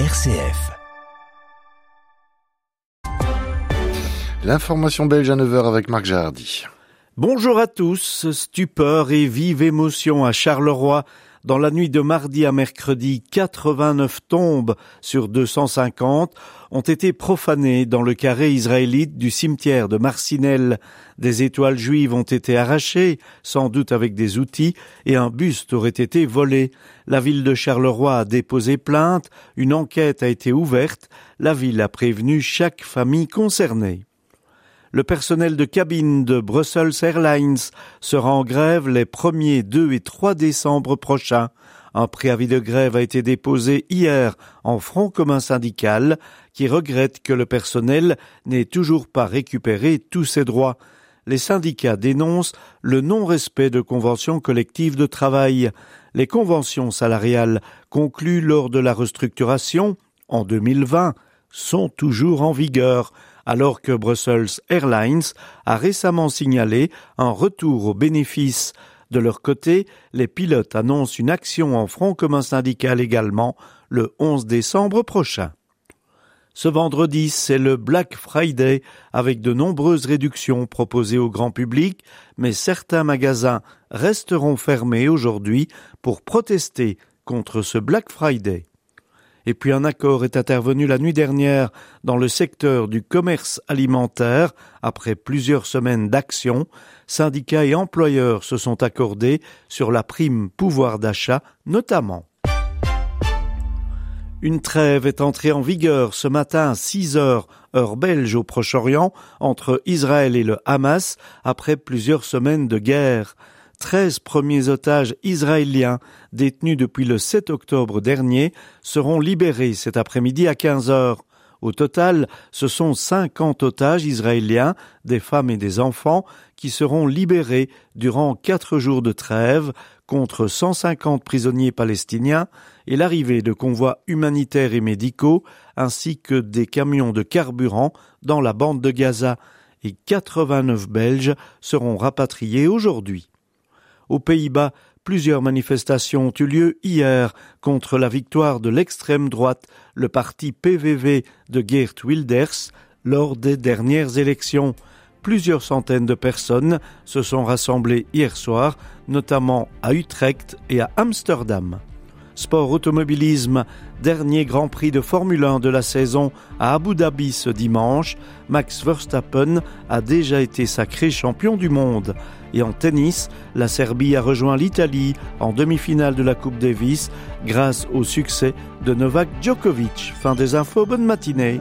RCF. L'information belge à 9h avec Marc Jardy. Bonjour à tous. Stupeur et vive émotion à Charleroi. Dans la nuit de mardi à mercredi, 89 tombes sur 250 ont été profanées dans le carré israélite du cimetière de Marcinelle. Des étoiles juives ont été arrachées, sans doute avec des outils, et un buste aurait été volé. La ville de Charleroi a déposé plainte, une enquête a été ouverte, la ville a prévenu chaque famille concernée le personnel de cabine de Brussels Airlines sera en grève les 1er, 2 et 3 décembre prochains. Un préavis de grève a été déposé hier en Front commun syndical qui regrette que le personnel n'ait toujours pas récupéré tous ses droits. Les syndicats dénoncent le non-respect de conventions collectives de travail. Les conventions salariales conclues lors de la restructuration en 2020 sont toujours en vigueur alors que Brussels Airlines a récemment signalé un retour aux bénéfices. De leur côté, les pilotes annoncent une action en front commun syndical également le 11 décembre prochain. Ce vendredi, c'est le Black Friday avec de nombreuses réductions proposées au grand public, mais certains magasins resteront fermés aujourd'hui pour protester contre ce Black Friday. Et puis un accord est intervenu la nuit dernière dans le secteur du commerce alimentaire après plusieurs semaines d'action. Syndicats et employeurs se sont accordés sur la prime pouvoir d'achat notamment. Une trêve est entrée en vigueur ce matin à 6 heures, heure belge au Proche-Orient, entre Israël et le Hamas, après plusieurs semaines de guerre. 13 premiers otages israéliens détenus depuis le 7 octobre dernier seront libérés cet après-midi à 15 heures. Au total, ce sont 50 otages israéliens, des femmes et des enfants, qui seront libérés durant quatre jours de trêve contre 150 prisonniers palestiniens et l'arrivée de convois humanitaires et médicaux ainsi que des camions de carburant dans la bande de Gaza et 89 Belges seront rapatriés aujourd'hui. Aux Pays-Bas, plusieurs manifestations ont eu lieu hier contre la victoire de l'extrême droite, le parti PVV de Geert Wilders, lors des dernières élections. Plusieurs centaines de personnes se sont rassemblées hier soir, notamment à Utrecht et à Amsterdam. Sport automobilisme, dernier Grand Prix de Formule 1 de la saison à Abu Dhabi ce dimanche, Max Verstappen a déjà été sacré champion du monde. Et en tennis, la Serbie a rejoint l'Italie en demi-finale de la Coupe Davis grâce au succès de Novak Djokovic. Fin des infos, bonne matinée.